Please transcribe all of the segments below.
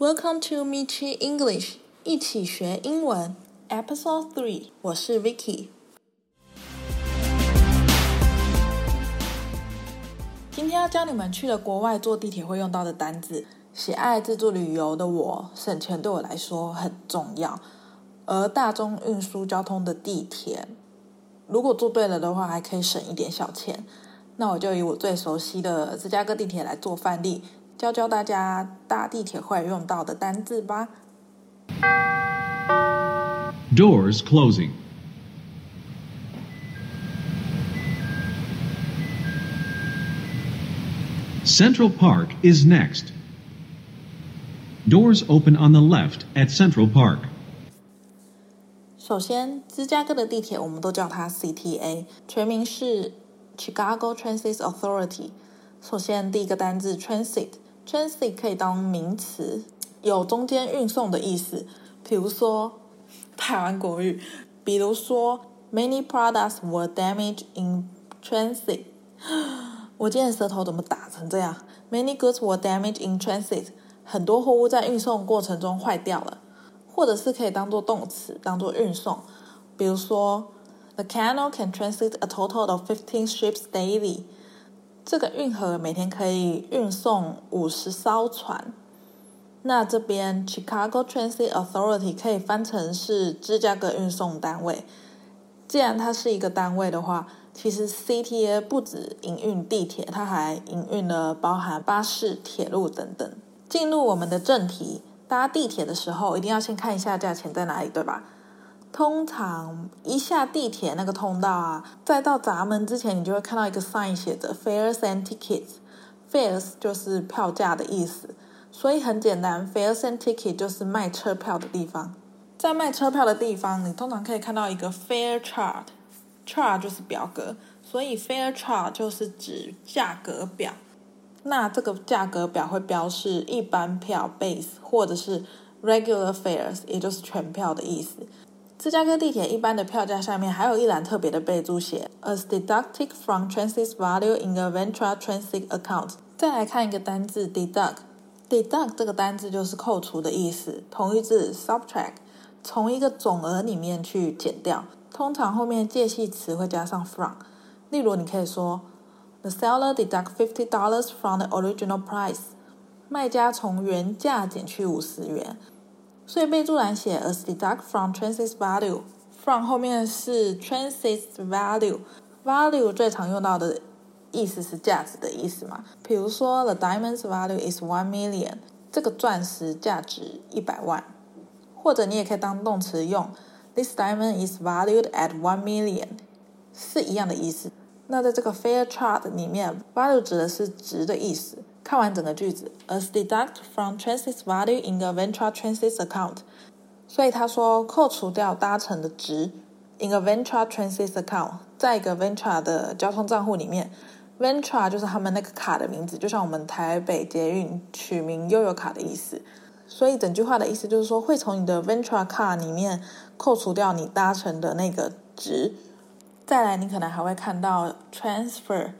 Welcome to Michi English，一起学英文，Episode Three。我是 Vicky。今天要教你们去了国外坐地铁会用到的单字。喜爱自助旅游的我，省钱对我来说很重要。而大众运输交通的地铁，如果坐对了的话，还可以省一点小钱。那我就以我最熟悉的芝加哥地铁来做范例。教教大家搭地铁会用到的单字吧。Doors closing. Central Park is next. Doors open on the left at Central Park. 首先，芝加哥的地铁我们都叫它 CTA，全名是 Chicago Transit Authority。首先，第一个单字 transit。Transit 可以当名词，有中间运送的意思。比如说台湾国语，比如说 Many products were damaged in transit。我今天舌头怎么打成这样？Many goods were damaged in transit。很多货物在运送过程中坏掉了，或者是可以当做动词，当做运送。比如说，The canal can transit a total of fifteen ships daily。这个运河每天可以运送五十艘船。那这边 Chicago Transit Authority 可以翻成是芝加哥运送单位。既然它是一个单位的话，其实 CTA 不止营运地铁，它还营运了包含巴士、铁路等等。进入我们的正题，搭地铁的时候一定要先看一下价钱在哪里，对吧？通常一下地铁那个通道啊，在到闸门之前，你就会看到一个 sign 写着 fares and tickets。fares 就是票价的意思，所以很简单，fares and tickets 就是卖车票的地方。在卖车票的地方，你通常可以看到一个 fare chart，chart 就是表格，所以 fare chart 就是指价格表。那这个价格表会标示一般票 base 或者是 regular fares，也就是全票的意思。芝加哥地铁一般的票价下面还有一栏特别的备注写，as deducted from transit value in a Ventra transit account。再来看一个单字 deduct，deduct 这个单字就是扣除的意思，同义字 subtract，从一个总额里面去减掉，通常后面介系词会加上 from。例如你可以说，the seller deduct fifty dollars from the original price，卖家从原价减去五十元。所以备注栏写 as deduct from transit value，from 后面是 transit value，value 最常用到的意思是价值的意思嘛。比如说 the diamond's value is one million，这个钻石价值一百万，或者你也可以当动词用，this diamond is valued at one million，是一样的意思。那在这个 fair chart 里面，value 指的是值的意思。看完整个句子，as deduct from transit value in the Ventra transit account。所以他说扣除掉搭乘的值，in a Ventra transit account，在一个 Ventra 的交通账户里面，Ventra 就是他们那个卡的名字，就像我们台北捷运取名悠游卡的意思。所以整句话的意思就是说，会从你的 Ventra 卡里面扣除掉你搭乘的那个值。再来，你可能还会看到 transfer，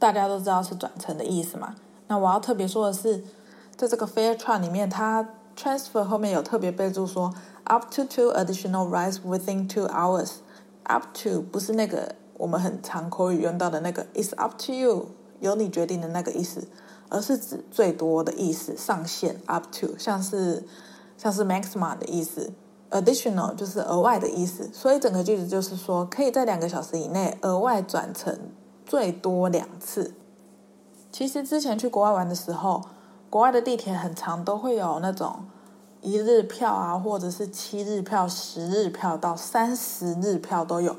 大家都知道是转乘的意思嘛。那我要特别说的是，在这个 fare chart 里面，它 transfer 后面有特别备注说 up to two additional rides within two hours。up to 不是那个我们很常口语用到的那个 is up to you，由你决定的那个意思，而是指最多的意思，上限 up to，像是像是 maximum 的意思。Additional 就是额外的意思，所以整个句子就是说，可以在两个小时以内额外转乘最多两次。其实之前去国外玩的时候，国外的地铁很长都会有那种一日票啊，或者是七日票、十日票到三十日票都有。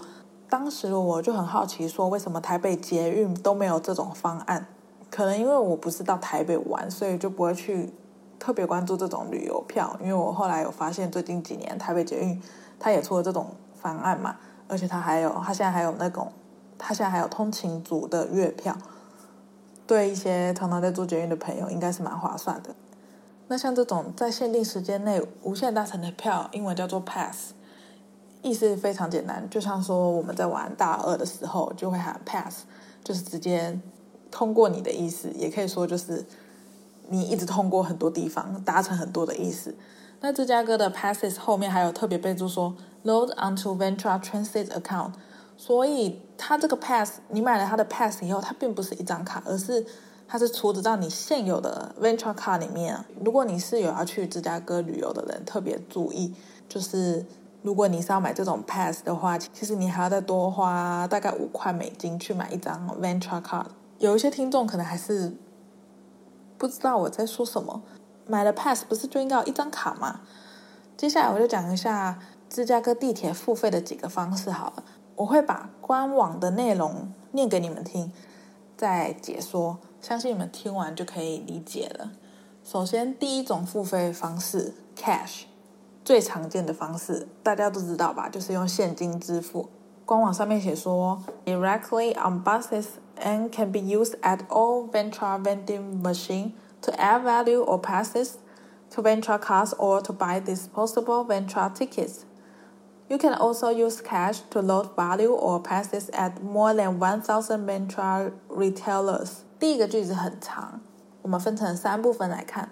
当时我就很好奇，说为什么台北捷运都没有这种方案？可能因为我不是到台北玩，所以就不会去。特别关注这种旅游票，因为我后来有发现，最近几年台北捷运它也出了这种方案嘛，而且它还有，它现在还有那种，它现在还有通勤族的月票，对一些常常在做捷运的朋友应该是蛮划算的。那像这种在限定时间内无限搭乘的票，英文叫做 pass，意思非常简单，就像说我们在玩大二的时候就会喊 pass，就是直接通过你的意思，也可以说就是。你一直通过很多地方，搭乘很多的意思。那芝加哥的 passes 后面还有特别备注说 load onto Ventura Transit account，所以它这个 pass 你买了它的 pass 以后，它并不是一张卡，而是它是储值到你现有的 Ventra 卡里面。如果你是有要去芝加哥旅游的人，特别注意，就是如果你是要买这种 pass 的话，其实你还要再多花大概五块美金去买一张 Ventra 卡。有一些听众可能还是不知道我在说什么。买了 pass 不是就应该有一张卡吗？接下来我就讲一下芝加哥地铁付费的几个方式好了。我会把官网的内容念给你们听，再解说，相信你们听完就可以理解了。首先，第一种付费方式 cash，最常见的方式大家都知道吧，就是用现金支付。官网上面写说，directly on buses and can be used at all Ventura vending machine。To add value or passes to Ventra cards or to buy disposable Ventura tickets. You can also use cash to load value or passes at more than 1,000 Ventra retailers. 第一个句子很长，我们分成三部分来看。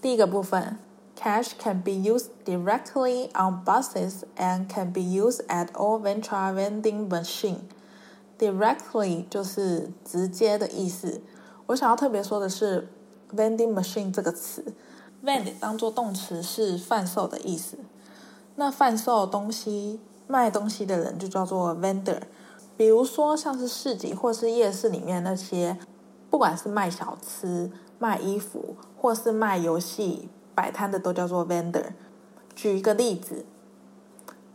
第一个部分，cash can be used directly on buses and can be used at all Ventra vending machine. Directly 就是直接的意思。我想要特别说的是。vending machine 这个词，vend 当做动词是贩售的意思。 那贩售东西、卖东西的人就叫做 vendor。比如说像是市集或是夜市里面那些，不管是卖小吃、卖衣服或是卖游戏摆摊的，都叫做 vendor。举一个例子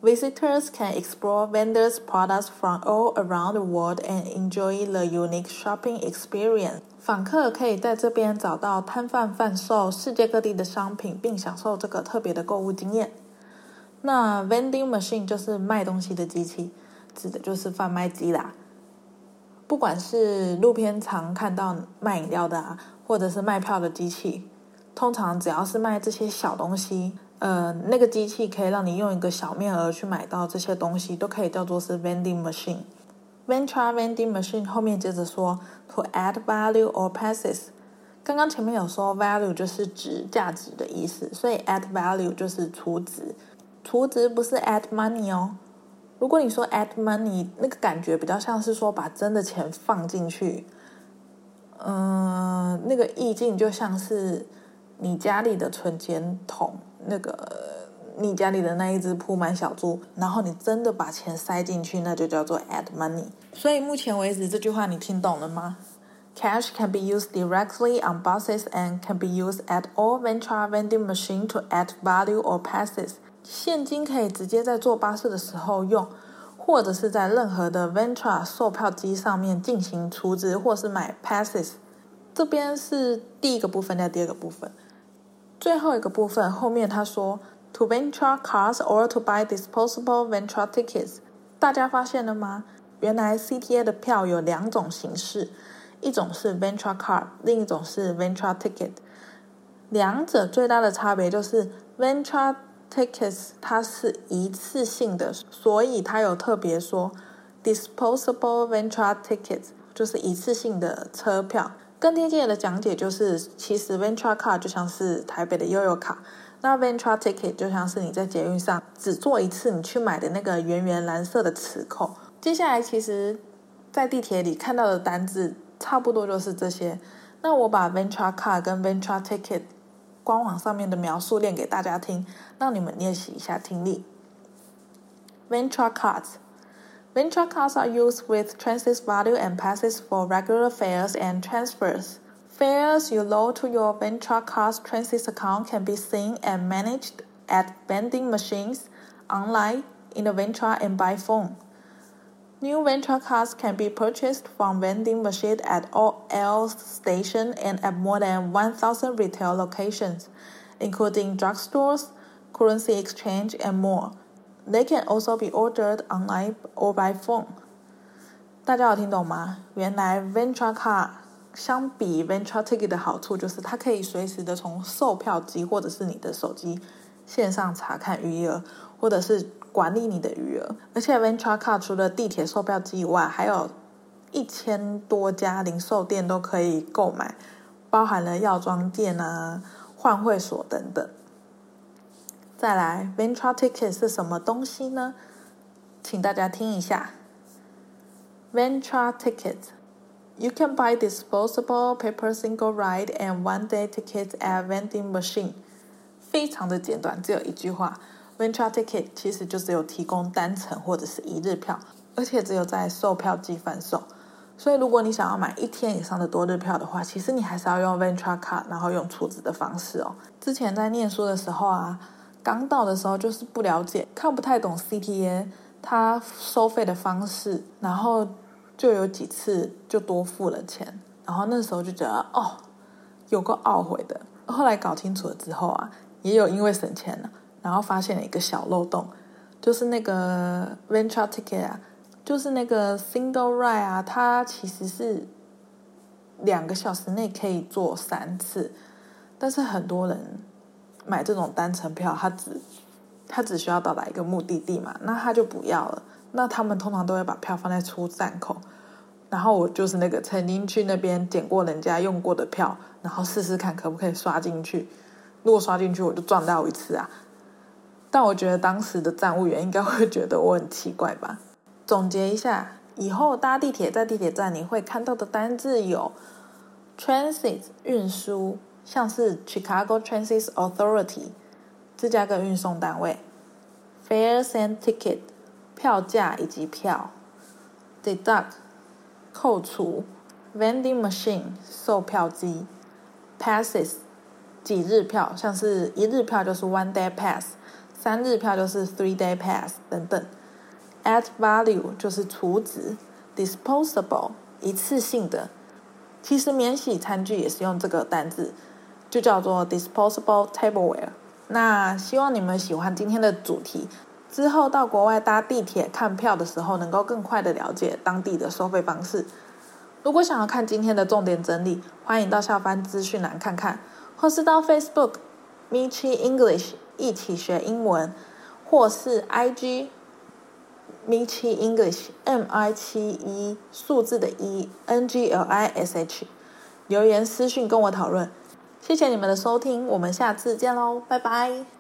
，Visitors can explore vendors' products from all around the world and enjoy the unique shopping experience。访客可以在这边找到摊贩贩售世界各地的商品，并享受这个特别的购物经验。那 vending machine 就是卖东西的机器，指的就是贩卖机啦。不管是路边常看到卖饮料的啊，或者是卖票的机器，通常只要是卖这些小东西，呃，那个机器可以让你用一个小面额去买到这些东西，都可以叫做是 vending machine。Venture vending machine 后面接着说，to add value or passes。刚刚前面有说 value 就是指价值的意思，所以 add value 就是储值。储值不是 add money 哦。如果你说 add money，那个感觉比较像是说把真的钱放进去。嗯，那个意境就像是你家里的存钱筒那个。你家里的那一只铺满小猪，然后你真的把钱塞进去，那就叫做 add money。所以目前为止这句话你听懂了吗 ？Cash can be used directly on buses and can be used at all Ventra vending machine to add value or passes。现金可以直接在坐巴士的时候用，或者是在任何的 Ventra 售票机上面进行储值，或是买 passes。这边是第一个部分，再第二个部分，最后一个部分后面他说。To Ventra cards or to buy disposable Ventra tickets，大家发现了吗？原来 CTA 的票有两种形式， 一种是 Venture card，另一种是 Venture ticket。两者最大的差别就是 Venture tickets 它是一次性的，所以它有特别说 disposable Venture tickets 就是一次性的车票。更贴近的讲解就是，其实 Venture card 就像是台北的悠游卡。那 Venture Ticket 就像是你在捷运上只坐一次，你去买的那个圆圆蓝色的磁扣。接下来，其实，在地铁里看到的单字差不多就是这些。那我把 Ventra Card 跟 Ventra Ticket 官网上面的描述念给大家听，让你们练习一下听力。Ventra Cards Ventra Cards are used with transit value and passes for regular fares and transfers. Fares you load to your Ventra Cards transit account can be seen and managed at vending machines, online, in the Ventra, and by phone. New Ventra cards can be purchased from vending machines at all L stations and at more than 1,000 retail locations, including drugstores, currency exchange, and more. They can also be ordered online or by phone. 大家有听懂吗？原来 Ventra Card 相比 Ventra Ticket 的好处就是，它可以随时的从售票机或者是你的手机线上查看余额，或者是 管理你的余额。而且 Venture Card 除了地铁售票机以外，还有一千多家零售店都可以购买。包含了药妆店啊、换汇所等等。再来 Venture Ticket 是什么东西呢？请大家听一下。Venture Ticket, you can buy disposable paper single ride and one day tickets at vending machine。非常的简短，只有一句话。Ventra Ticket 其实就只有提供单程或者是一日票，而且只有在售票机贩售。所以如果你想要买一天以上的多日票的话，其实你还是要用 Venture Card，然后用储值的方式哦。之前在念书的时候啊。刚到的时候就是不了解，看不太懂 CTA 它收费的方式，然后就有几次就多付了钱，然后那时候就觉得哦，有个懊悔的。后来搞清楚了之后啊，也有因为省钱了，然后发现了一个小漏洞，就是那个 venture Ticket 啊，就是那个 Single Ride 啊，它其实是两个小时内可以坐三次，但是很多人。买这种单程票，他只他只需要到达一个目的地嘛，那他就不要了。那他们通常都会把票放在出站口，然后我就是那个曾经去那边捡过人家用过的票，然后试试看可不可以刷进去。如果刷进去，我就赚到一次啊。但我觉得当时的站务员应该会觉得我很奇怪吧。总结一下，以后搭地铁在地铁站你会看到的单字有：transit 运输。像是 Chicago Transit Authority 芝加哥运送单位，fares and ticket 票价以及票，deduct 扣除，vending machine 售票机，passes 几日票，像是一日票就是 one day pass，三日票就是 three day pass 等等，add value 就是储值，disposable 一次性的，其实免洗餐具也是用这个单字。就叫做 disposable tableware。那希望你们喜欢今天的主题，之后到国外搭地铁看票的时候，能够更快的了解当地的收费方式。如果想要看今天的重点整理，欢迎到下方资讯栏看看，或是到 Facebook Michi English 一起学英文，或是 IG Michi English M I 七一数字的一 N G L I S H 留言私讯跟我讨论。谢谢你们的收听，我们下次见喽，拜拜。